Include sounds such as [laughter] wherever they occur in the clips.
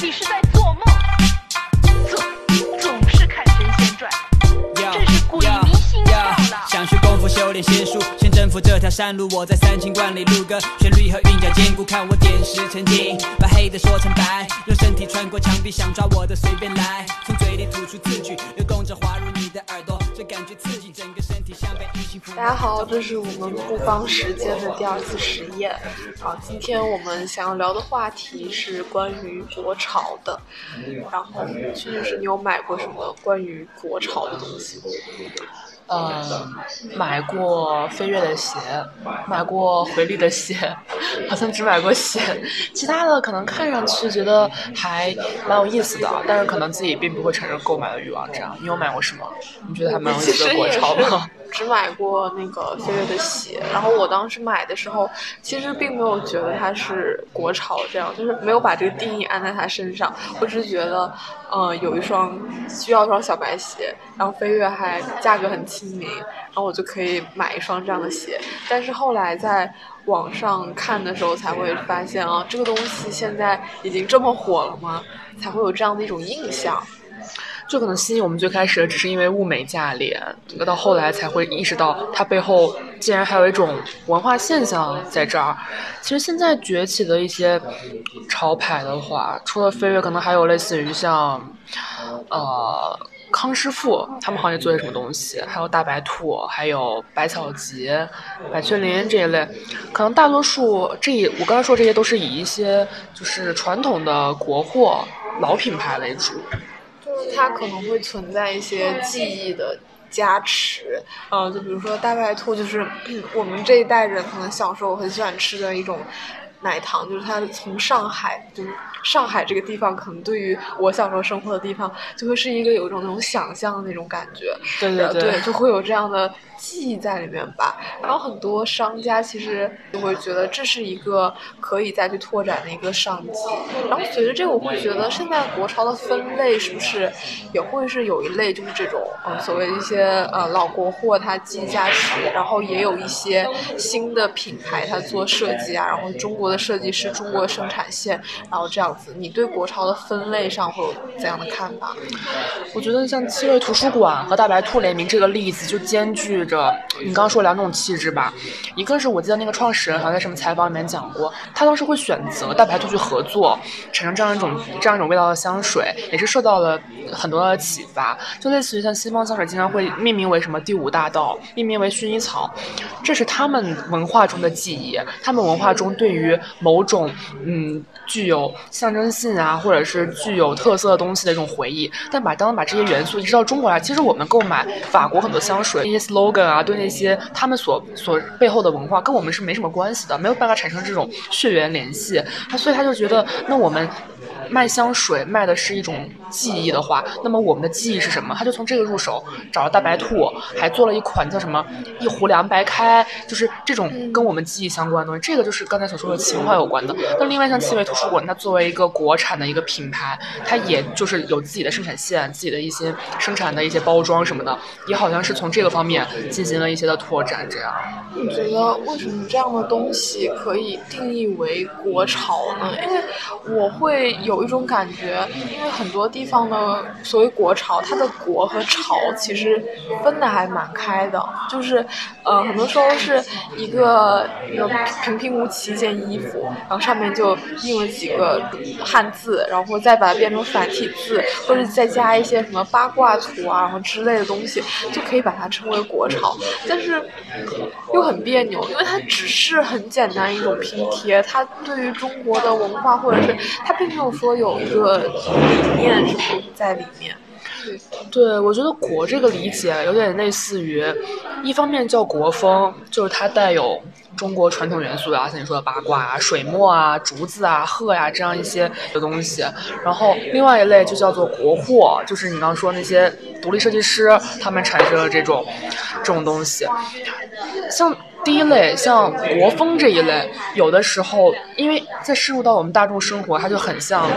你是在做梦？总总是看神仙传，真是鬼迷心窍了。想学功夫，修炼仙术，先征服这条山路。我在三清观里录歌，旋律和韵脚兼顾，看我点石成金，把黑的说成白，用身体穿过墙壁，想抓我的随便来，从嘴里吐出字句，流动着滑入你的耳朵，这感觉刺激，整个身体像被大家好，这是我们不方时间的第二次实验。啊，今天我们想要聊的话题是关于国潮的。然后，就是你有买过什么关于国潮的东西？呃，买过飞跃的鞋，买过回力的鞋，好像只买过鞋，其他的可能看上去觉得还蛮有意思的，但是可能自己并不会产生购买的欲望。这样，你有买过什么？你觉得还蛮有意思的国潮吗？[laughs] 只买过那个飞跃的鞋，然后我当时买的时候，其实并没有觉得它是国潮，这样就是没有把这个定义安在它身上。我只是觉得，呃，有一双需要一双小白鞋，然后飞跃还价格很亲民，然后我就可以买一双这样的鞋。但是后来在网上看的时候，才会发现啊，这个东西现在已经这么火了吗？才会有这样的一种印象。就可能吸引我们最开始只是因为物美价廉，到后来才会意识到它背后竟然还有一种文化现象在这儿。其实现在崛起的一些潮牌的话，除了飞跃，可能还有类似于像呃康师傅，他们好像做些什么东西，还有大白兔，还有百草集、百雀羚这一类。可能大多数这一我刚才说这些都是以一些就是传统的国货老品牌为主。它可能会存在一些记忆的加持，嗯、就比如说大白兔，就是 [clears throat] 我们这一代人可能小时候很喜欢吃的一种奶糖，就是它从上海，就是上海这个地方，可能对于我小时候生活的地方，就会是一个有一种那种想象的那种感觉，对对呃对，就会有这样的记忆在里面吧。然后很多商家其实就会觉得这是一个可以再去拓展的一个商机。然后随着这个，我会觉得现在国潮的分类是不是也会是有一类就是这种呃所谓一些呃老国货它记忆加持，然后也有一些新的品牌它做设计啊，然后中国的设计师、中国的生产线，然后这样子。你对国潮的分类上会有怎样的看法？我觉得像七味图书馆和大白兔联名这个例子，就兼具着你刚刚说两种气质吧。一个是我记得那个创始人好像在什么采访里面讲过，他当时会选择大白兔去合作，产生这样一种这样一种味道的香水，也是受到了很多的启发。就类似于像西方香水经常会命名为什么第五大道，命名为薰衣草，这是他们文化中的记忆，他们文化中对于某种嗯具有象征性啊，或者是具有特色的东西的一种回忆。但把当把这些元素移植到中国来，其实我们购买法国很多香水，[laughs] 那些 slogan 啊，对那些他们所所背后的文化，跟我们是没什么关系的，没有办法产生这种血缘联系。他所以他就觉得，那我们。卖香水卖的是一种记忆的话，那么我们的记忆是什么？他就从这个入手，找了大白兔，还做了一款叫什么“一壶凉白开”，就是这种跟我们记忆相关的东西。这个就是刚才所说的情怀有关的。那另外像气味图书馆，它作为一个国产的一个品牌，它也就是有自己的生产线、自己的一些生产的一些包装什么的，也好像是从这个方面进行了一些的拓展。这样，你觉得为什么这样的东西可以定义为国潮呢？因为我会有有一种感觉，因为很多地方的所谓国潮，它的国和潮其实分的还蛮开的，就是呃，很多时候是一个一个平平无奇一件衣服，然后上面就印了几个汉字，然后再把它变成繁体字，或者再加一些什么八卦图啊，然后之类的东西，就可以把它称为国潮。但是又很别扭，因为它只是很简单一种拼贴，它对于中国的文化或者是它并没有说有一个理念在里面。对，我觉得“国”这个理解有点类似于，一方面叫国风，就是它带有中国传统元素啊，像你说的八卦啊、水墨啊、竹子啊、鹤呀、这样一些的东西。然后另外一类就叫做国货，就是你刚刚说那些独立设计师他们产生了这种这种东西。像第一类像国风这一类，有的时候因为在深入到我们大众生活，它就很像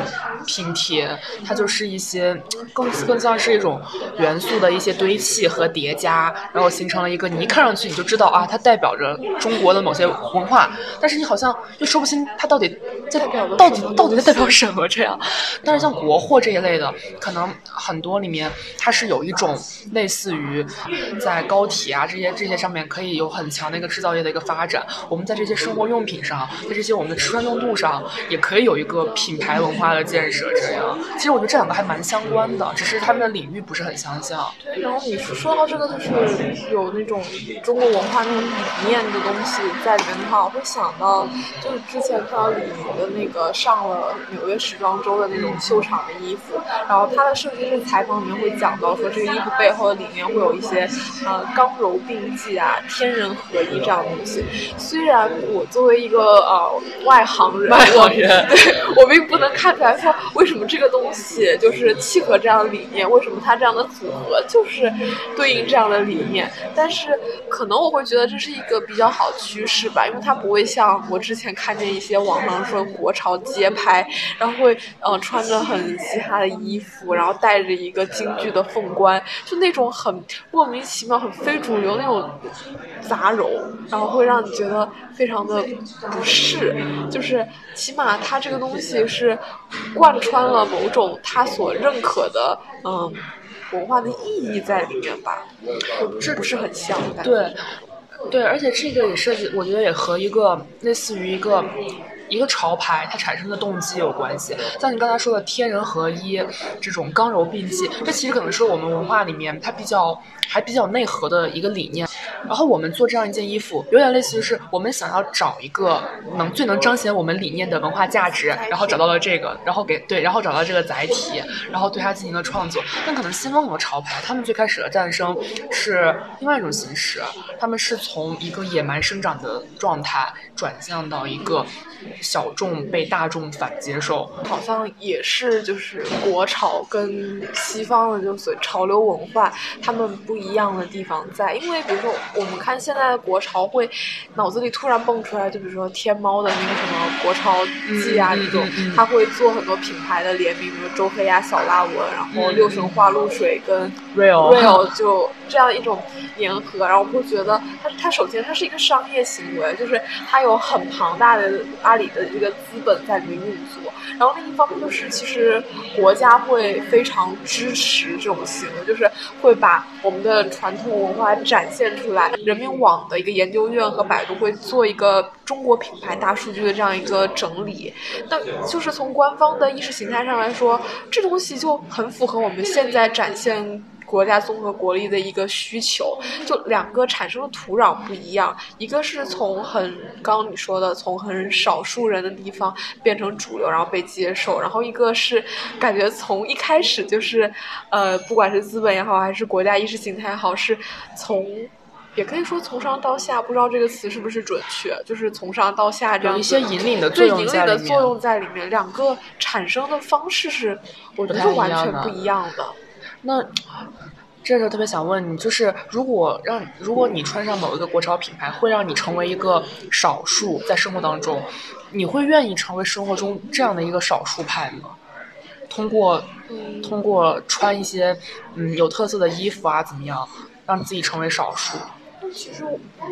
拼贴，它就是一些更更像是一种元素的一些堆砌和叠加，然后形成了一个你一看上去你就知道啊，它代表着中国的某些文化，但是你好像又说不清它到底在代表到底到底在代表什么这样。但是像国货这一类的，可能很多里面它是有一种类似于在高铁啊这些这些上面可以有很强的一个制造业的一个发展，我们在这些生活用品上，在这些我们的吃穿用度上，也可以有一个品牌文化的建设。这样，其实我觉得这两个还蛮相关的，只是他们的领域不是很相像。然后你说到这个，就是有那种中国文化那种理念的东西在里面的话，我会想到，就是之前看到李宁的那个上了纽约时装周的那种秀场的衣服，然后他的设计师采访里面会讲到说，这个衣服背后的理念会有一些呃刚柔并济啊、天人合一这样的东西。虽然我作为一个呃外行人，外行人，[laughs] 对我并不能看出来说为什么这个东西就是契合这样的理念，为什么它这样的组合就是对应这样的理念。但是可能我会觉得这是一个比较好的趋势吧，因为它不会像我之前看见一些网上说国潮街拍，然后会呃穿着很嘻哈的衣服，然后带着一个京剧的凤冠，就那种很莫名其妙、很非主流那种杂糅，然后会让你觉得非常的不适。就是起码它这个东西是贯穿了某种他所认可的嗯文化的意义在里面吧，不是不是很像。对，对，而且这个也涉及，我觉得也和一个类似于一个。一个潮牌它产生的动机有关系，像你刚才说的天人合一这种刚柔并济，这其实可能是我们文化里面它比较还比较内核的一个理念。然后我们做这样一件衣服，有点类似于是我们想要找一个能最能彰显我们理念的文化价值，然后找到了这个，然后给对，然后找到这个载体，然后对它进行了创作。但可能新风和潮牌，他们最开始的诞生是另外一种形式，他们是从一个野蛮生长的状态转向到一个。小众被大众反接受，好像也是就是国潮跟西方的就所谓潮流文化，他们不一样的地方在。因为比如说我们看现在的国潮，会脑子里突然蹦出来，就比如说天猫的那个什么国潮季啊这种，他会做很多品牌的联名，比如周黑鸭、小辣文，然后六神花露水跟 real real 就这样一种联合，然后我会觉得它它首先它是一个商业行为，就是它有很庞大的阿里。的这个资本在里面运作，然后另一方面就是，其实国家会非常支持这种行为，就是会把我们的传统文化展现出来。人民网的一个研究院和百度会做一个中国品牌大数据的这样一个整理，那就是从官方的意识形态上来说，这东西就很符合我们现在展现。国家综合国力的一个需求，就两个产生的土壤不一样，一个是从很刚刚你说的从很少数人的地方变成主流，然后被接受，然后一个是感觉从一开始就是，呃，不管是资本也好，还是国家意识形态也好，是从也可以说从上到下，不知道这个词是不是准确，就是从上到下这样一些引领的作用在里面。作用在里面，两个产生的方式是我觉得是完全不一样的。那这时候特别想问你，就是如果让如果你穿上某一个国潮品牌，会让你成为一个少数，在生活当中，你会愿意成为生活中这样的一个少数派吗？通过通过穿一些嗯有特色的衣服啊，怎么样让自己成为少数？其实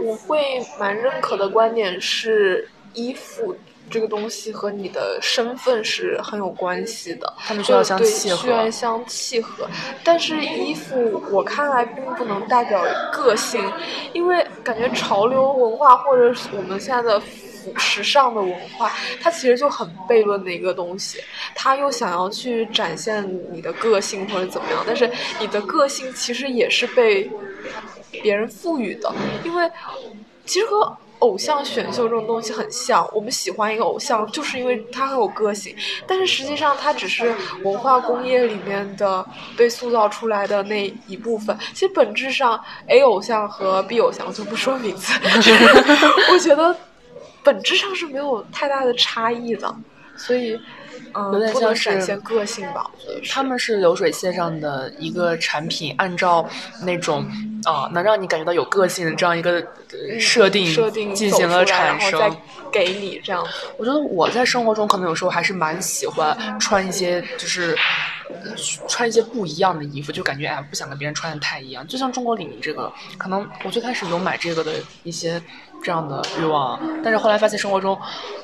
我会蛮认可的观点是衣服。这个东西和你的身份是很有关系的，他们需要相契合。需要相契合，但是衣服我看来并不能代表个性，因为感觉潮流文化或者我们现在的时尚的文化，它其实就很悖论的一个东西。他又想要去展现你的个性或者怎么样，但是你的个性其实也是被别人赋予的，因为其实和。偶像选秀这种东西很像，我们喜欢一个偶像，就是因为他很有个性。但是实际上，他只是文化工业里面的被塑造出来的那一部分。其实本质上，A 偶像和 B 偶像我就不说名字，[laughs] [laughs] 我觉得本质上是没有太大的差异的。所以，嗯，有点像是展现个性吧？他们是流水线上的一个产品，按照那种啊、能让你感觉到有个性的这样一个呃设定设定进行了产生。然后再给你这样。我觉得我在生活中可能有时候还是蛮喜欢穿一些就是。呃穿一些不一样的衣服，就感觉哎，不想跟别人穿的太一样。就像中国李宁这个，可能我最开始有买这个的一些这样的欲望，但是后来发现生活中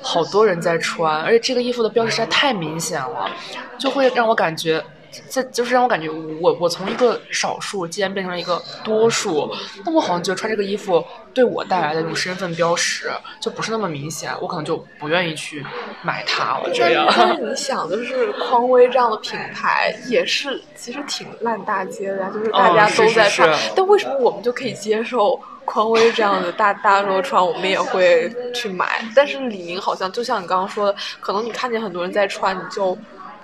好多人在穿，而且这个衣服的标识实在太明显了，就会让我感觉。这就是让我感觉我我从一个少数竟然变成了一个多数，那我好像觉得穿这个衣服对我带来的这种身份标识就不是那么明显，我可能就不愿意去买它了。这但样，但是 [laughs] 你想，就是匡威这样的品牌也是其实挺烂大街的呀，就是大家都在穿，是是但为什么我们就可以接受匡威这样的大大家都穿，我们也会去买？但是李宁好像就像你刚刚说的，可能你看见很多人在穿，你就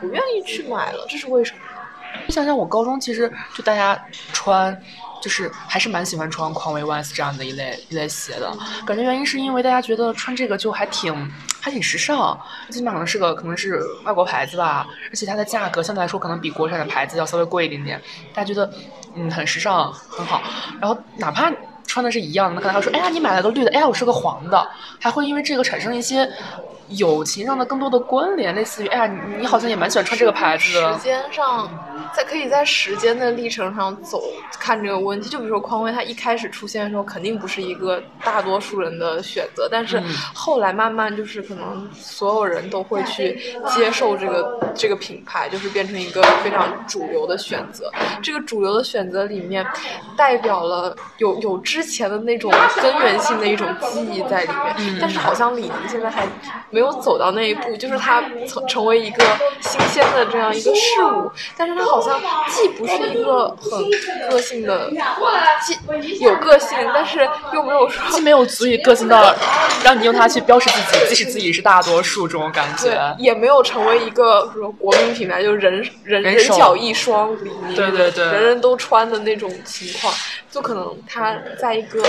不愿意去买了，这是为什么呢？你想想，我高中其实就大家穿，就是还是蛮喜欢穿匡威 Vans 这样的一类一类鞋的。感觉原因是因为大家觉得穿这个就还挺还挺时尚，最起码可能是个可能是外国牌子吧，而且它的价格相对来说可能比国产的牌子要稍微贵一点点，大家觉得嗯很时尚很好。然后哪怕穿的是一样的，可能还会说，哎呀你买了个绿的，哎呀我是个黄的，还会因为这个产生一些。友情上的更多的关联，类似于，哎呀，你你好像也蛮喜欢穿这个牌子的时，间上，在可以在时间的历程上走看这个问题。就比如说匡威，它一开始出现的时候，肯定不是一个大多数人的选择，但是嗯后来慢慢就是可能所有人都会去接受这个这个品牌，就是变成一个非常主流的选择。这个主流的选择里面，代表了有有之前的那种根源性的一种记忆在里面，但是好像李宁现在还没有走到那一步，就是它成成为一个新鲜的这样一个事物，但是它好像既不是一个很个性的，既有个性，但是又没有说既没有足以个性到让你用它去标识自己，即使自己是大多数这种感觉，。也没有成为一个什么国民品牌，就是人人人脚一双李宁，对对对人人都穿的那种情况，就可能它在一个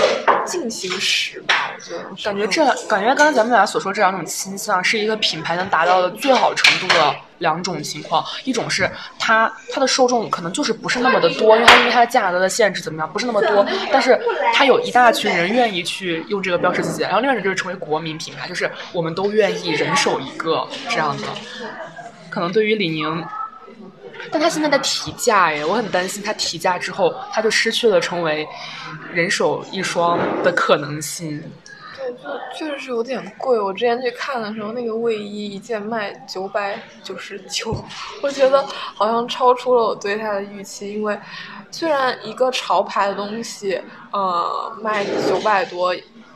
进行时吧，我觉得感觉这感觉刚才咱们俩所说这两种倾向是一个品牌能达到的最好程度的两种情况，一种是它它的受众可能就是不是那么的多，因为它因为它的价格的限制怎么样不是那么多，但是它有一大群人愿意去用这个标识自己，然后另外一种就是成为国民品牌，就是我们都愿意人手一个这样的。可能对于李宁但他现在在提价耶，我很担心他提价之后，他就失去了成为人手一双的可能性。对，就确实是有点贵。我之前去看的时候，那个卫衣一件卖九百九十九，我觉得好像超出了我对它的预期。因为虽然一个潮牌的东西，呃，卖九百多。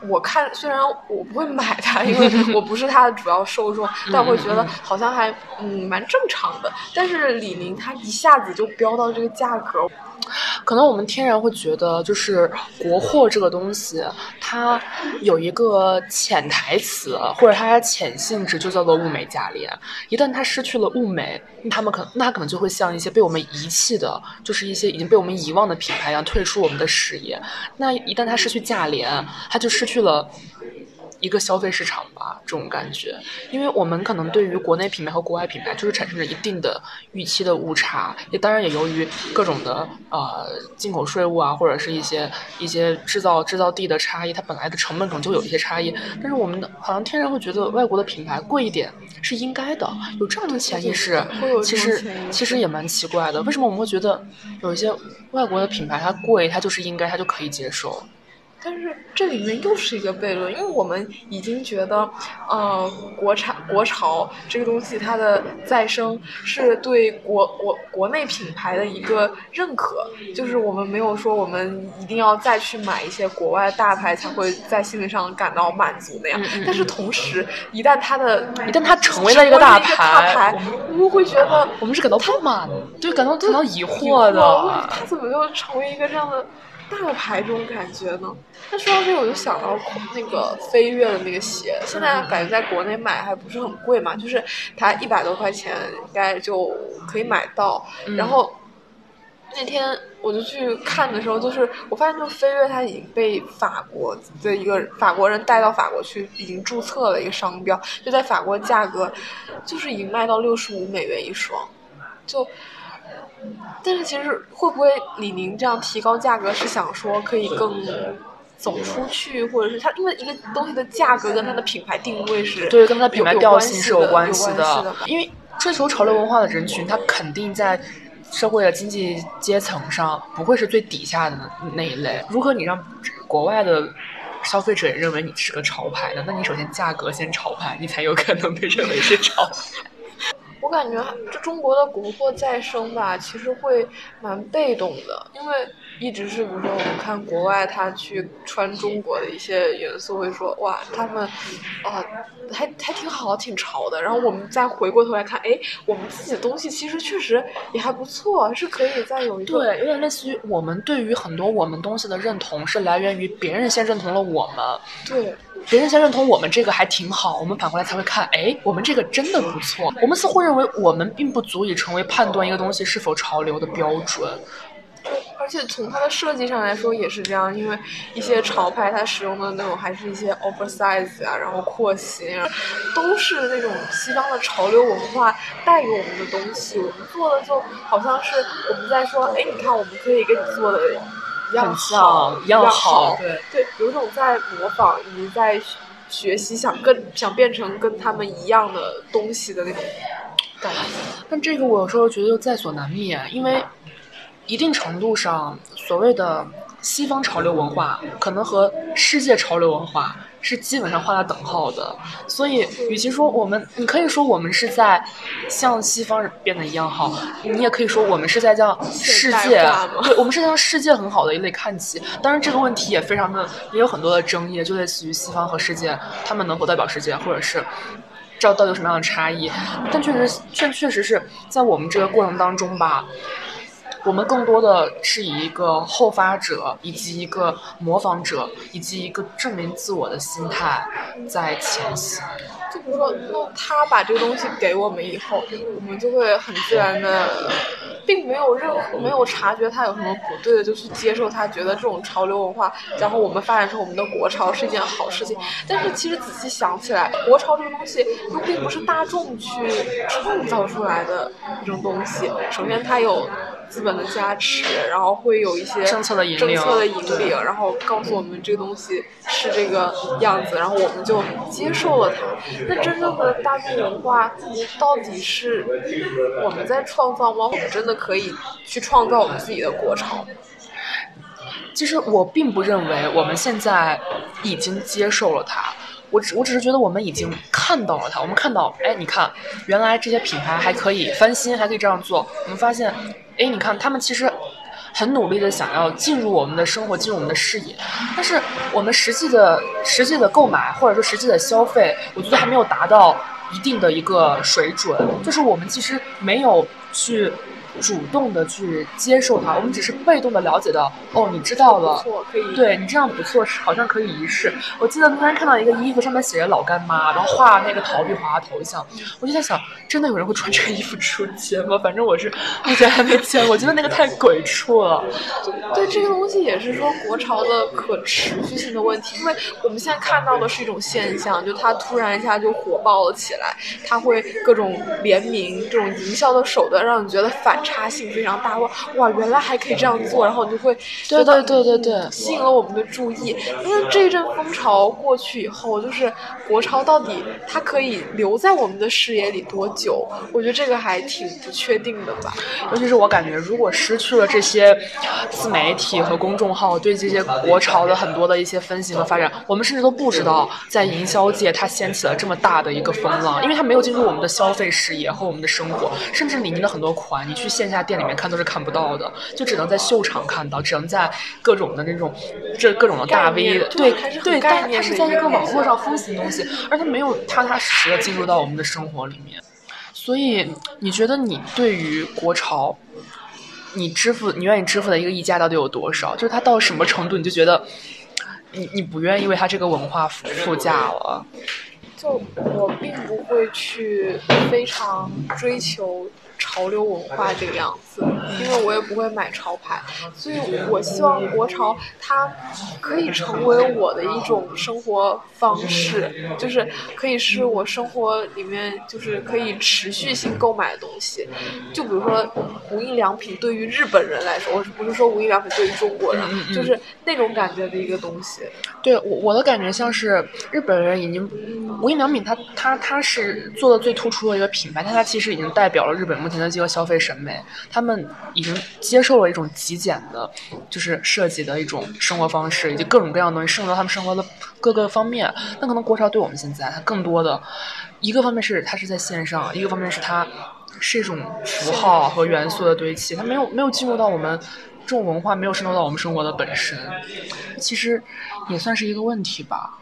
我看虽然我不会买它，因为我不是它的主要受众，[laughs] 但我会觉得好像还嗯蛮正常的。但是李宁它一下子就飙到这个价格，可能我们天然会觉得，就是国货这个东西，它有一个潜台词，或者它的潜性质就叫做物美价廉。一旦它失去了物美，那他们可能那可能就会像一些被我们遗弃的，就是一些已经被我们遗忘的品牌一样退出我们的视野。那一旦它失去价廉，它就失去了。一个消费市场吧，这种感觉，因为我们可能对于国内品牌和国外品牌就是产生着一定的预期的误差，也当然也由于各种的呃进口税务啊，或者是一些一些制造制造地的差异，它本来的成本可能就有一些差异，但是我们的好像天然会觉得外国的品牌贵一点是应该的，有这样的潜意识，其实其实也蛮奇怪的，为什么我们会觉得有一些外国的品牌它贵，它就是应该，它就可以接受？但是这里面又是一个悖论，因为我们已经觉得，呃，国产国潮这个东西它的再生是对国国国内品牌的一个认可，就是我们没有说我们一定要再去买一些国外大牌才会在心理上感到满足那样。但是同时，一旦它的一旦它成为了一个大大牌牌，我们会觉得我们是感到不满，对，感到感到疑疑惑的。它怎么就成为一个这样的大牌这种感觉呢？那说到这个，我就想到那个飞跃的那个鞋，现在感觉在国内买还不是很贵嘛，就是它一百多块钱应该就可以买到，然后。那天我就去看的时候，就是我发现，就飞跃它已经被法国的一个法国人带到法国去，已经注册了一个商标，就在法国价格就是已经卖到六十五美元一双，就。但是其实会不会李宁这样提高价格是想说可以更走出去，或者是它因为一个东西的价格跟它的品牌定位是对跟它的品牌调性是有关系的，因为追求潮流文化的人群，他肯定在社会的经济阶层上不会是最底下的那一类。如何你让国外的消费者也认为你是个潮牌呢？那你首先价格先潮牌，你才有可能被认为是潮牌。我感觉这中国的国货再生吧，其实会蛮被动的，因为一直是比如说我们看国外他去穿中国的一些元素，会说哇他们啊还还挺好，挺潮的。然后我们再回过头来看，哎，我们自己的东西其实确实也还不错，是可以再有一个对，有点类似于我们对于很多我们东西的认同是来源于别人先认同了我们，对。别人先认同我们这个还挺好，我们反过来才会看，哎，我们这个真的不错。我们似乎认为我们并不足以成为判断一个东西是否潮流的标准。对，而且从它的设计上来说也是这样，因为一些潮牌它使用的那种还是一些 oversize 啊，然后廓形，都是那种西方的潮流文化带给我们的东西。我们做的就好像是我们在说，哎，你看我们可以给你做的。一样好，一样好，对对，有种在模仿以及在学习，想跟想变成跟他们一样的东西的那种感觉。但这个我有时候觉得又在所难免，因为一定程度上，所谓的西方潮流文化可能和世界潮流文化。是基本上画了等号的，所以与其说我们，你可以说我们是在向西方人变得一样好，你也可以说我们是在向世界，对，我们是向世界很好的一类看齐。当然这个问题也非常的也有很多的争议，就类似于西方和世界，他们能否代表世界，或者是这到底有什么样的差异？但确实确确实是在我们这个过程当中吧。我们更多的是以一个后发者，以及一个模仿者，以及一个证明自我的心态在前行。就比如说，那他把这个东西给我们以后，我们就会很自然的，并没有任何没有察觉他有什么不对的，就去接受他，觉得这种潮流文化，然后我们发展成我们的国潮是一件好事情。但是其实仔细想起来，国潮这个东西又并不是大众去创造出来的一种东西。首先，它有。资本的加持，然后会有一些政策的引领，政策的引领，然后告诉我们这个东西是这个样子，然后我们就接受了它。那真正的大众文化到底是我们在创造吗？我们真的可以去创造我们自己的国潮？其实我并不认为我们现在已经接受了它。我只我只是觉得我们已经看到了它，我们看到，哎，你看，原来这些品牌还可以翻新，还可以这样做。我们发现，哎，你看，他们其实很努力的想要进入我们的生活，进入我们的视野。但是我们实际的、实际的购买或者说实际的消费，我觉得还没有达到一定的一个水准。就是我们其实没有去。主动的去接受它，我们只是被动的了解到，哦，你知道了，可以对你这样不错，好像可以一试。我记得突然看到一个衣服，上面写着老干妈，然后画那个陶碧华头像，我就在想，真的有人会穿这个衣服出街吗？反正我是目前还没见过，我觉得那个太鬼畜了。对，这个东西也是说国潮的可持续性的问题，因为我们现在看到的是一种现象，就它突然一下就火爆了起来，它会各种联名这种营销的手段，让你觉得反。差性非常大哇哇，原来还可以这样做，然后你就会对对对对对吸引了我们的注意。那这一阵风潮过去以后，就是国潮到底它可以留在我们的视野里多久？我觉得这个还挺不确定的吧。尤其是我感觉，如果失去了这些自媒体和公众号对这些国潮的很多的一些分析和发展，我们甚至都不知道在营销界它掀起了这么大的一个风浪，因为它没有进入我们的消费视野和我们的生活，甚至李宁的很多款，你去。线下店里面看都是看不到的，就只能在秀场看到，只能在各种的那种这各种的大 V 对对，但它是在一个网络上风行的东西，而它没有踏踏实实的进入到我们的生活里面。所以你觉得你对于国潮，你支付你愿意支付的一个溢价到底有多少？就是它到什么程度你就觉得你你不愿意为它这个文化付价了？就我并不会去非常追求。潮流文化这个样子，因为我也不会买潮牌，所以我希望国潮它可以成为我的一种生活方式，就是可以是我生活里面就是可以持续性购买的东西。就比如说无印良品对于日本人来说，我不是说无印良品对于中国人，就是那种感觉的一个东西。对我我的感觉像是日本人已经无印良品它它它是做的最突出的一个品牌，但它其实已经代表了日本目前的这个消费审美，他们已经接受了一种极简的，就是设计的一种生活方式，以及各种各样的东西渗入到他们生活的各个方面。那可能国潮对我们现在，它更多的一个方面是它是在线上，一个方面是它是一种符号和元素的堆砌，它没有没有进入到我们。这种文化没有渗透到我们生活的本身，其实也算是一个问题吧。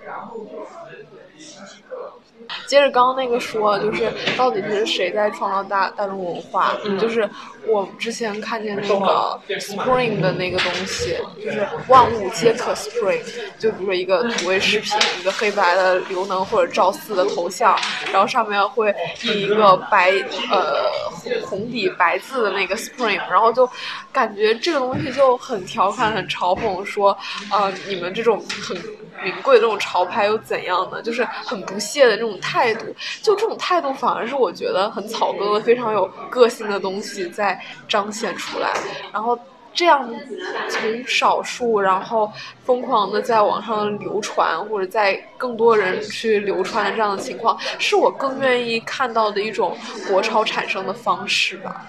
接着刚刚那个说，就是到底是谁在创造大大众文化？嗯，就是我之前看见那个 Spring 的那个东西，就是万物皆可 Spring，就比如说一个土味视频，一个黑白的刘能或者赵四的头像，然后上面会印一个白呃红红底白字的那个 Spring，然后就感觉这个东西就很调侃、很嘲讽，说呃你们这种很。名贵的这种潮牌又怎样呢？就是很不屑的这种态度，就这种态度反而是我觉得很草根的、非常有个性的东西在彰显出来。然后这样从少数，然后疯狂的在网上流传，或者在更多人去流传的这样的情况，是我更愿意看到的一种国潮产生的方式吧。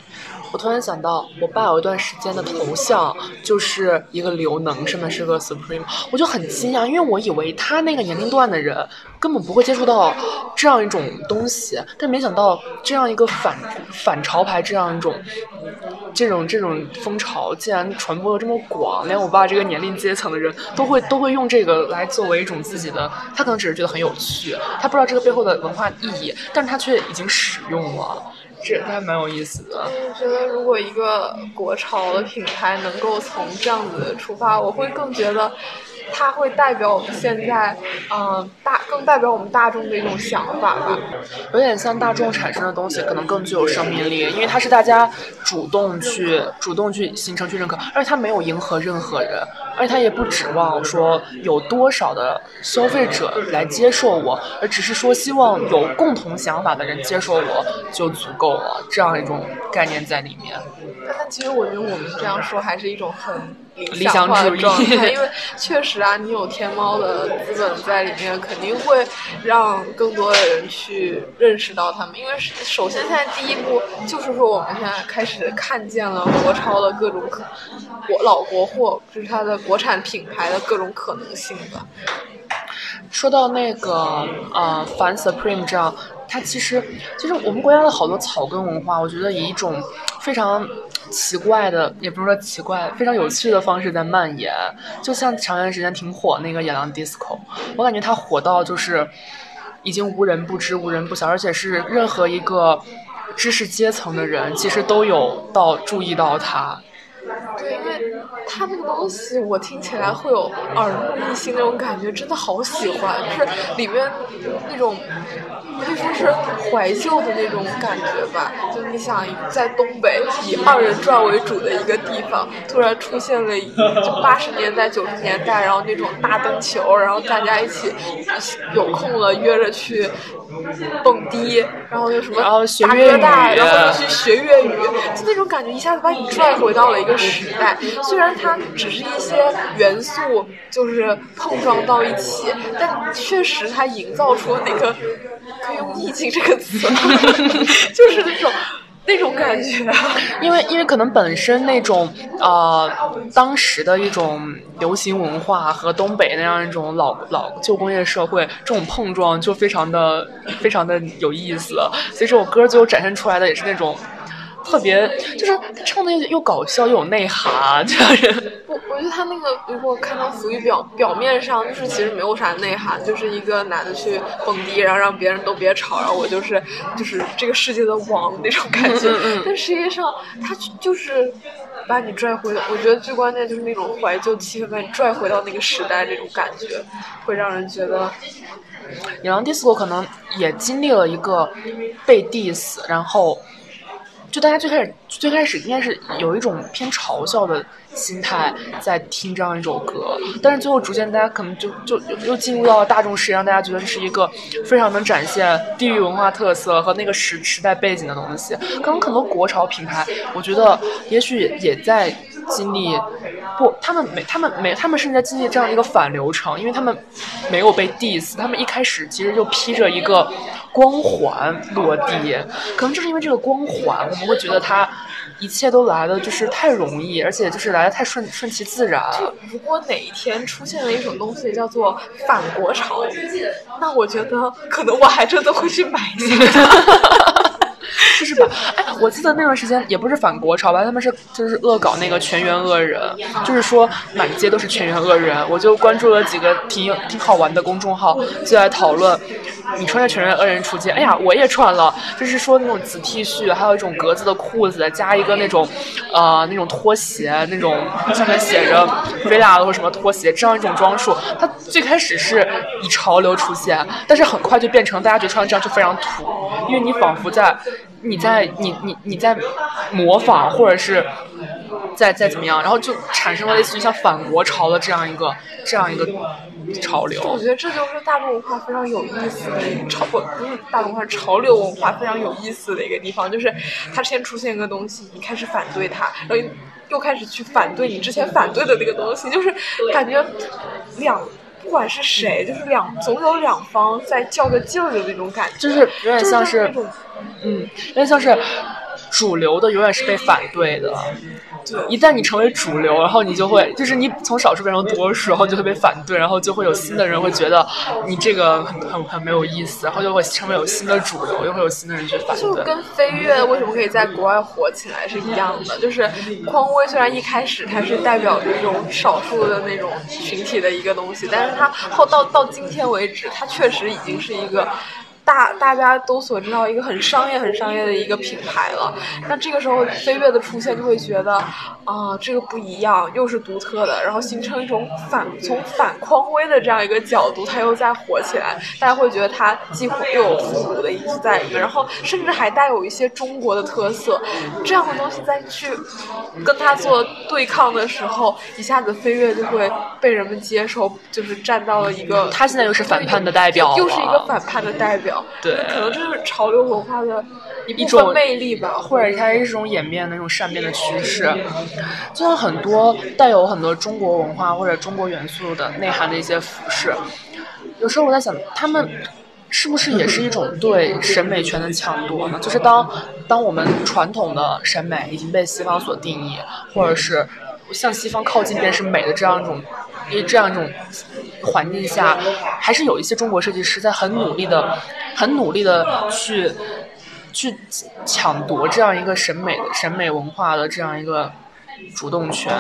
我突然想到，我爸有一段时间的头像就是一个刘能，上面是个 Supreme，我就很惊讶，因为我以为他那个年龄段的人根本不会接触到这样一种东西，但没想到这样一个反反潮牌这样一种这种这种风潮竟然传播的这么广，连我爸这个年龄阶层的人都会都会用这个来作为一种自己的，他可能只是觉得很有趣，他不知道这个背后的文化意义，但是他却已经使用了。这还蛮有意思的。我觉得如果一个国潮的品牌能够从这样子出发，我会更觉得。它会代表我们现在，嗯，大更代表我们大众的一种想法吧，有点像大众产生的东西，可能更具有生命力，因为它是大家主动去主动去形成去认可，而且它没有迎合任何人，而且它也不指望说有多少的消费者来接受我，而只是说希望有共同想法的人接受我就足够了，这样一种概念在里面。但其实我觉得我们这样说还是一种很。理想化的状态，因为确实啊，你有天猫的资本在里面，肯定会让更多的人去认识到他们。因为首先，现在第一步就是说，我们现在开始看见了国超的各种可国老国货，就是它的国产品牌的各种可能性吧。说到那个呃，反 Supreme 这样，它其实其实我们国家的好多草根文化，我觉得以一种非常。奇怪的，也不是说奇怪，非常有趣的方式在蔓延。就像前段时间挺火那个野狼 disco，我感觉它火到就是已经无人不知、无人不晓，而且是任何一个知识阶层的人其实都有到注意到它。对，因为它那个东西我听起来会有耳目一新那种感觉，真的好喜欢，就是里面那种。可以说是怀旧的那种感觉吧，就你想在东北以二人转为主的一个地方，突然出现了就八十年代九十年代，然后那种大灯球，然后大家一起有空了约着去蹦迪，然后又什么大哥大，然后又去学粤语，就那种感觉一下子把你拽回到了一个 [laughs] 时代。虽然它只是一些元素就是碰撞到一起，但确实它营造出那个。可以用“意境”这个词，[laughs] 就是那种那种感觉。因为因为可能本身那种呃当时的一种流行文化和东北那样一种老老旧工业社会这种碰撞就非常的非常的有意思。所以这首歌最后展现出来的也是那种。特别就是他唱的又又搞笑又有内涵，这样人。我我觉得他那个，如果看到浮于表表面上，就是其实没有啥内涵，就是一个男的去蹦迪，然后让别人都别吵，然后我就是就是这个世界的王那种感觉。[laughs] 但实际上，他就是把你拽回，我觉得最关键就是那种怀旧气氛，把你拽回到那个时代，那种感觉会让人觉得。野狼 disco 可能也经历了一个被 diss，然后。就大家最开始最开始应该是有一种偏嘲笑的心态在听这样一首歌，但是最后逐渐大家可能就就又进入到了大众视野，让大家觉得这是一个非常能展现地域文化特色和那个时时代背景的东西。可能很多国潮品牌，我觉得也许也在。经历不，他们没，他们没，他们甚至在经历这样一个反流程，因为他们没有被 diss，他们一开始其实就披着一个光环落地，可能就是因为这个光环，我们会觉得他一切都来的就是太容易，而且就是来的太顺顺其自然。就如果哪一天出现了一种东西叫做反国潮，那我觉得可能我还真的会去买一下。[laughs] 就是吧，哎，我记得那段时间也不是反国潮吧，他们是就是恶搞那个全员恶人，就是说满街都是全员恶人，我就关注了几个挺挺好玩的公众号，就在讨论，你穿着全员恶人出街，哎呀，我也穿了，就是说那种紫 T 恤，还有一种格子的裤子，加一个那种，呃，那种拖鞋，那种上面写着 Villa 或什么拖鞋这样一种装束，它最开始是以潮流出现，但是很快就变成大家觉得穿这样就非常土，因为你仿佛在。你在你你你在模仿，或者是在在怎么样，然后就产生了类似于像反国潮的这样一个这样一个潮流。我觉得这就是大众文化非常有意思的一个潮不不是大众文化，潮流文化非常有意思的一个地方，就是它先出现一个东西，你开始反对它，然后又开始去反对你之前反对的那个东西，就是感觉两。不管是谁，就是两总有两方在较个劲儿的那种感觉，就是有点像是，嗯，有点像是主流的永远是被反对的。一旦你成为主流，然后你就会，就是你从少数变成多数，然后就会被反对，然后就会有新的人会觉得你这个很很很没有意思，然后就会成为有新的主流，又会有新的人去反对。就跟飞跃为什么可以在国外火起来是一样的，就是匡威虽然一开始它是代表着一种少数的那种群体的一个东西，但是它后到到今天为止，它确实已经是一个。大大家都所知道一个很商业、很商业的一个品牌了，那这个时候飞跃的出现就会觉得，啊，这个不一样，又是独特的，然后形成一种反从反匡威的这样一个角度，它又再火起来，大家会觉得它既火又有复古的意思在里面，然后甚至还带有一些中国的特色，这样的东西再去跟它做对抗的时候，一下子飞跃就会被人们接受，就是站到了一个，他现在又是反叛的代表，又是一个反叛的代表。对，可能这是潮流文化的一种魅力吧，或者它是一种演变的那种善变的趋势。就像很多带有很多中国文化或者中国元素的内涵的一些服饰，有时候我在想，他们是不是也是一种对审美权的抢夺呢？就是当当我们传统的审美已经被西方所定义，或者是向西方靠近便是美的这样一种。因为这样一种环境下，还是有一些中国设计师在很努力的、很努力的去去抢夺这样一个审美的审美文化的这样一个主动权。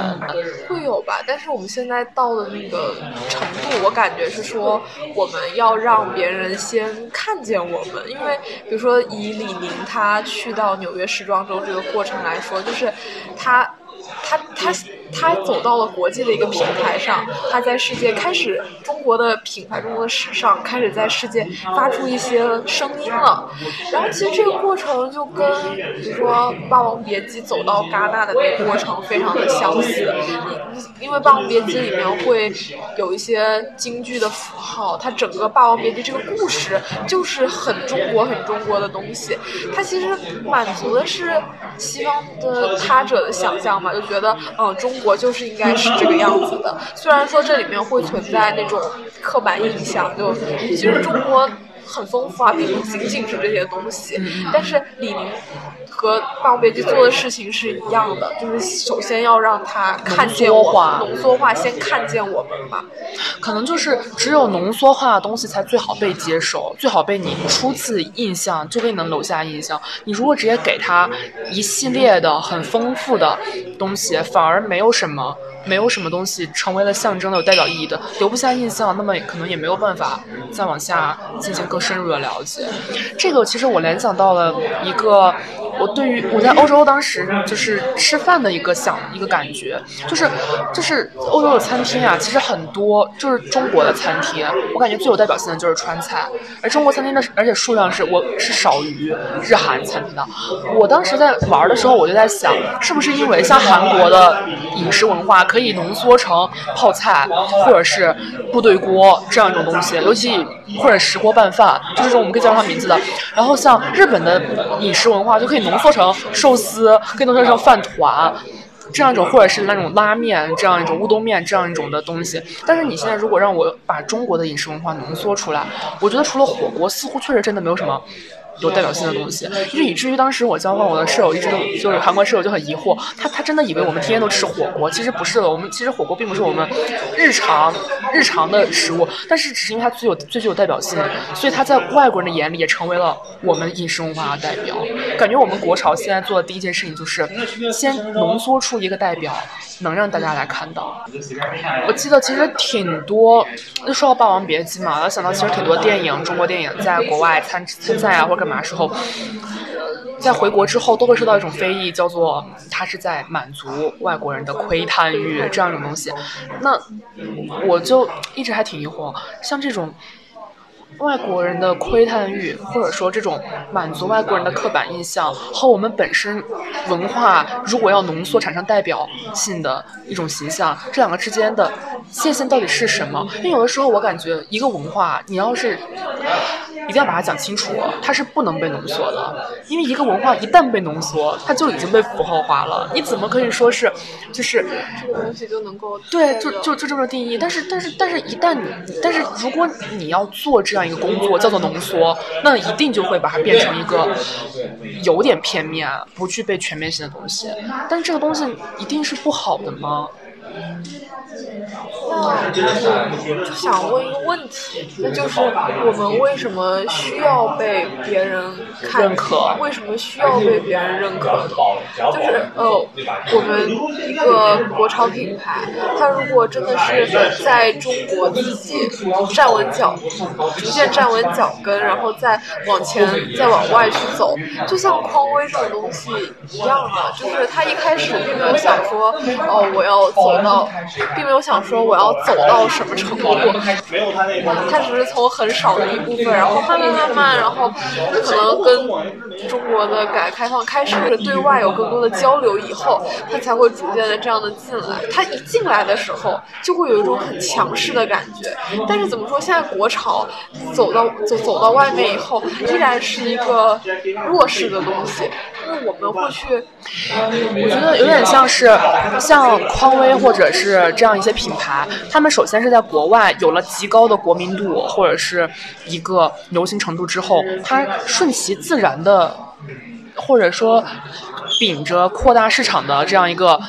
会有吧？但是我们现在到的那个程度，我感觉是说，我们要让别人先看见我们。因为比如说，以李宁他去到纽约时装周这个过程来说，就是他。他他他走到了国际的一个平台上，他在世界开始中国的品牌，中国的时尚开始在世界发出一些声音了。然后其实这个过程就跟比如说《霸王别姬》走到戛纳的那个过程非常的相似，因为《霸王别姬》里面会有一些京剧的符号，它整个《霸王别姬》这个故事就是很中国、很中国的东西。它其实满足的是西方的他者的想象嘛。就觉得，嗯，中国就是应该是这个样子的。虽然说这里面会存在那种刻板印象，就其实中国很丰富啊，并不仅仅是这些东西。但是李宁和《霸王别姬》做的事情是一样的，就是首先要让他看见我，浓缩化，先看见我们嘛。可能就是只有浓缩化的东西才最好被接受，最好被你初次印象就给你能留下印象。你如果直接给他一系列的很丰富的东西，反而没有什么。没有什么东西成为了象征的、有代表意义的，留不下印象，那么可能也没有办法再往下进行更深入的了解。这个其实我联想到了一个我对于我在欧洲当时就是吃饭的一个想一个感觉，就是就是欧洲的餐厅啊，其实很多就是中国的餐厅，我感觉最有代表性的就是川菜，而中国餐厅的而且数量是我是少于日韩餐厅的。我当时在玩的时候，我就在想，是不是因为像韩国的饮食文化可以浓缩成泡菜或者是部队锅这样一种东西，尤其或者石锅拌饭，就是这种我们可以叫它名字的。然后像日本的饮食文化就可以浓缩成寿司，可以浓缩成饭团。这样一种，或者是那种拉面，这样一种乌冬面，这样一种的东西。但是你现在如果让我把中国的饮食文化浓缩出来，我觉得除了火锅，似乎确实真的没有什么。有代表性的东西，就以至于当时我交换我的舍友一直都就是韩国舍友就很疑惑，他他真的以为我们天天都吃火锅，其实不是的，我们其实火锅并不是我们日常日常的食物，但是只是因为它最有最具有代表性，所以它在外国人的眼里也成为了我们饮食文化的代表。感觉我们国潮现在做的第一件事情就是先浓缩出一个代表。能让大家来看到。我记得其实挺多，就说到《霸王别姬》嘛，我想到其实挺多电影，中国电影在国外参参赛啊或者干嘛时候，在回国之后都会受到一种非议，叫做它是在满足外国人的窥探欲这样一种东西。那我就一直还挺疑惑，像这种。外国人的窥探欲，或者说这种满足外国人的刻板印象，和我们本身文化如果要浓缩产生代表性的一种形象，这两个之间的界限到底是什么？因为有的时候我感觉一个文化，你要是。一定要把它讲清楚，它是不能被浓缩的，因为一个文化一旦被浓缩，它就已经被符号化了。你怎么可以说是，就是这个东西就能够对，就就就这么定义？但是但是但是一旦你，但是如果你要做这样一个工作，叫做浓缩，那一定就会把它变成一个有点片面、不具备全面性的东西。但是这个东西一定是不好的吗？那就想问一个问题，那就是我们为什么需要被别人认可？为什么需要被别人认可？就是呃，我们一个国潮品牌，它如果真的是在中国自己站稳脚，逐渐站稳脚跟，然后再往前再往外去走，就像匡威这种东西一样的，就是他一开始并没有想说，哦，我要走到，并没有想说我要。要走到什么程度？他只是从很少的一部分，然后慢慢慢慢，然后可能跟中国的改革开放开始对外有更多的交流以后，他才会逐渐的这样的进来。他一进来的时候，就会有一种很强势的感觉。但是怎么说，现在国潮走到走走到外面以后，依然是一个弱势的东西。那我们会去，我觉得有点像是像匡威或者是这样一些品牌。他们首先是在国外有了极高的国民度或者是一个流行程度之后，它顺其自然的，或者说。秉着扩大市场的这样一个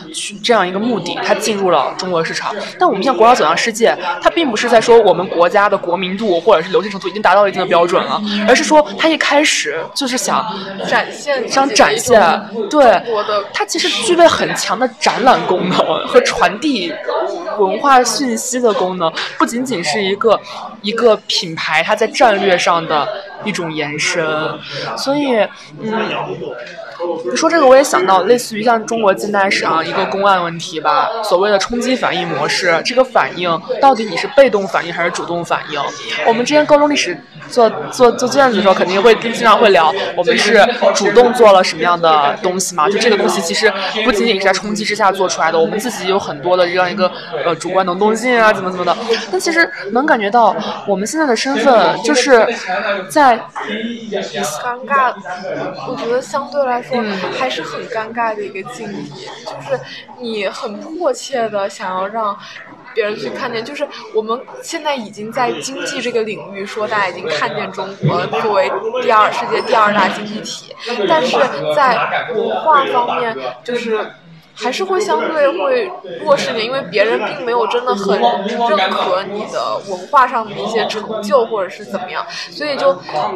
这样一个目的，它进入了中国市场。但我们像国潮走向世界，它并不是在说我们国家的国民度或者是流行程度已经达到一定的标准了，而是说它一开始就是想展现，想展现，对，它其实具备很强的展览功能和传递文化讯息的功能，不仅仅是一个一个品牌它在战略上的一种延伸。所以，嗯。你说这个，我也想到类似于像中国近代史上一个公案问题吧，所谓的冲击反应模式，这个反应到底你是被动反应还是主动反应？我们之前高中历史做做做卷子的时候，肯定会经常会聊，我们是主动做了什么样的东西嘛？就这个东西其实不仅仅是在冲击之下做出来的，我们自己有很多的这样一个呃主观能动性啊，怎么怎么的。但其实能感觉到我们现在的身份就是在尴尬，我觉得相对来说。还是很尴尬的一个境地，就是你很迫切的想要让别人去看见，就是我们现在已经在经济这个领域说大家已经看见中国作为第二世界第二大经济体，但是在文化方面就是。还是会相对会弱势点，因为别人并没有真的很认可你的文化上的一些成就或者是怎么样，所以就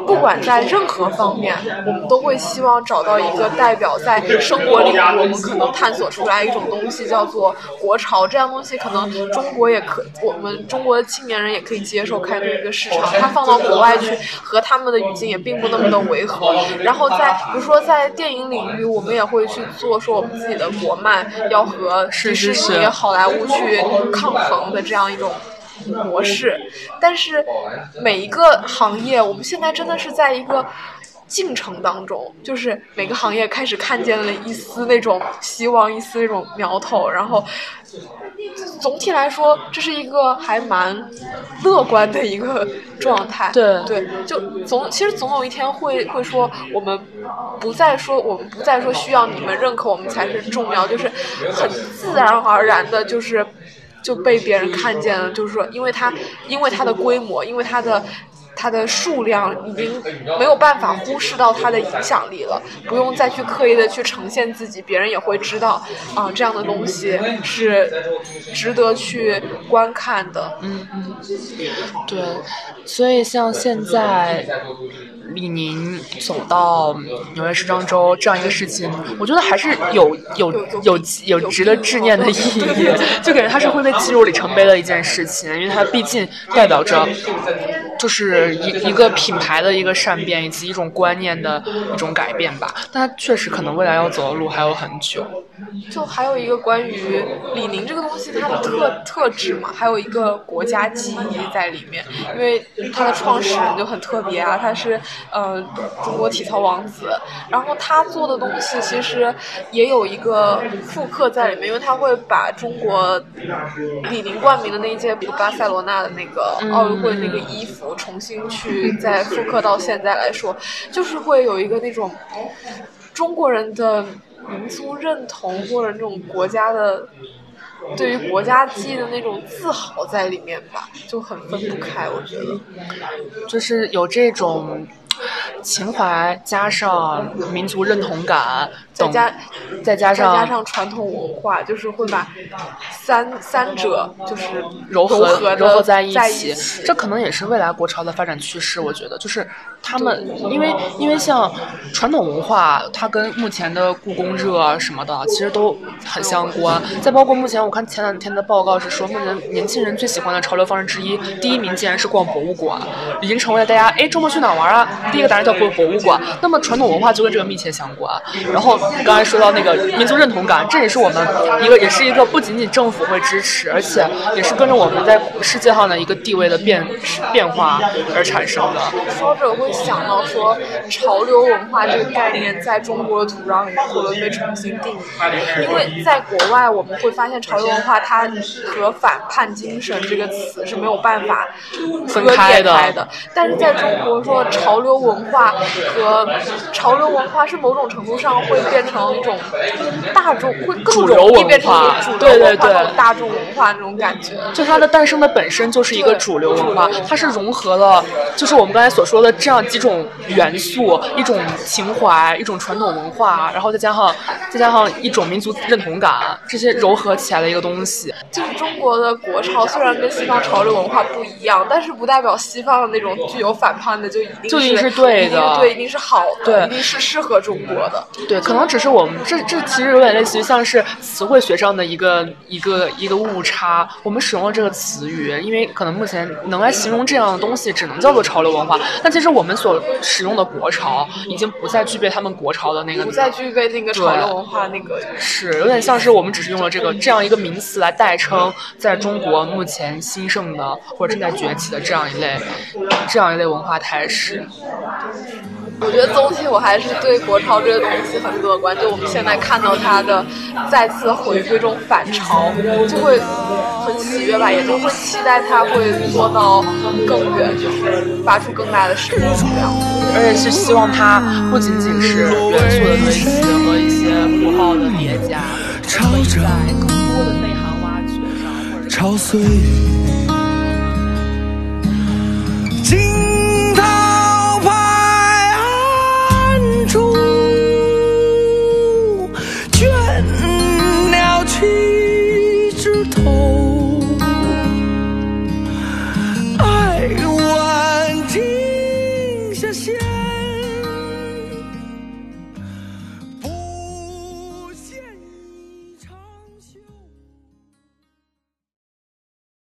不管在任何方面，我们都会希望找到一个代表，在生活里我们可能探索出来一种东西叫做国潮，这样东西可能中国也可，我们中国的青年人也可以接受，开拓一个市场，它放到国外去和他们的语境也并不那么的违和。然后在比如说在电影领域，我们也会去做说我们自己的国漫。要和迪士尼、好莱坞去抗衡的这样一种模式，但是每一个行业，我们现在真的是在一个进程当中，就是每个行业开始看见了一丝那种希望，一丝那种苗头，然后。总体来说，这是一个还蛮乐观的一个状态。对对，就总其实总有一天会会说，我们不再说，我们不再说需要你们认可我们才是重要，就是很自然而然的，就是就被别人看见了。就是说，因为它因为它的规模，因为它的。它的数量已经没有办法忽视到它的影响力了，不用再去刻意的去呈现自己，别人也会知道啊，这样的东西是值得去观看的。嗯嗯，对，所以像现在李宁走到纽约时装周这样一个事情，我觉得还是有有有有值得纪念的意义，就感觉它是会被记入里程碑的一件事情，因为它毕竟代表着就是。一一个品牌的一个善变，以及一种观念的一种改变吧。但它确实可能未来要走的路还有很久。就还有一个关于李宁这个东西，它的特特质嘛，还有一个国家记忆在里面。因为它的创始人就很特别啊，他是呃中国体操王子。然后他做的东西其实也有一个复刻在里面，因为他会把中国李宁冠名的那一届巴塞罗那的那个奥运会那个衣服重新。去再复刻到现在来说，就是会有一个那种中国人的民族认同或者那种国家的对于国家记忆的那种自豪在里面吧，就很分不开。我觉得，就是有这种。情怀加上民族认同感，再加再加上再加上传统文化，就是会把三三者就是柔和柔合在一起。这可能也是未来国潮的发展趋势。我觉得，就是他们因为因为像传统文化，它跟目前的故宫热什么的，其实都很相关。再包括目前我看前两天的报告是说，目前年轻人最喜欢的潮流方式之一，第一名竟然是逛博物馆，已经成为了大家哎周末去哪玩啊？第一个答案叫博博物馆，那么传统文化就跟这个密切相关。然后刚才说到那个民族认同感，这也是我们一个，也是一个不仅仅政府会支持，而且也是跟着我们在世界上的一个地位的变变化而产生的。说者会想到说，潮流文化这个概念在中国的土壤里面会被重新定义，因为在国外我们会发现潮流文化它和反叛精神这个词是没有办法分开的，但是在中国说潮流。文化和潮流文化是某种程度上会变成一种大众，会更容易变成主流文化、大众文化那种感觉。就它的诞生的本身就是一个主流文化，它是融合了，就是我们刚才所说的这样几种元素：一种情怀，一种传统文化，然后再加上再加上一种民族认同感，这些糅合起来的一个东西。就是中国的国潮虽然跟西方潮流文化不一样，但是不代表西方的那种具有反叛的就一定是。对的，对，一定是好的，对，一定是适合中国的。对，可能只是我们这这其实有点类似于像是词汇学上的一个一个一个误差。我们使用了这个词语，因为可能目前能来形容这样的东西，只能叫做潮流文化。但其实我们所使用的国潮，已经不再具备他们国潮的那个，不再具备那个潮流文化那个。是有点像是我们只是用了这个这样一个名词来代称，在中国目前兴盛的或者正在崛起的这样一类这样一类文化态势。我觉得总体我还是对国潮这个东西很乐观。就我们现在看到它的再次回归这种反潮，就会很喜悦吧，也就会期待它会做到更远，就是发出更大的声音这样。而且是希望它不仅仅是元素的堆积和一些符号的叠加，可以在更多的内涵挖掘上，或者。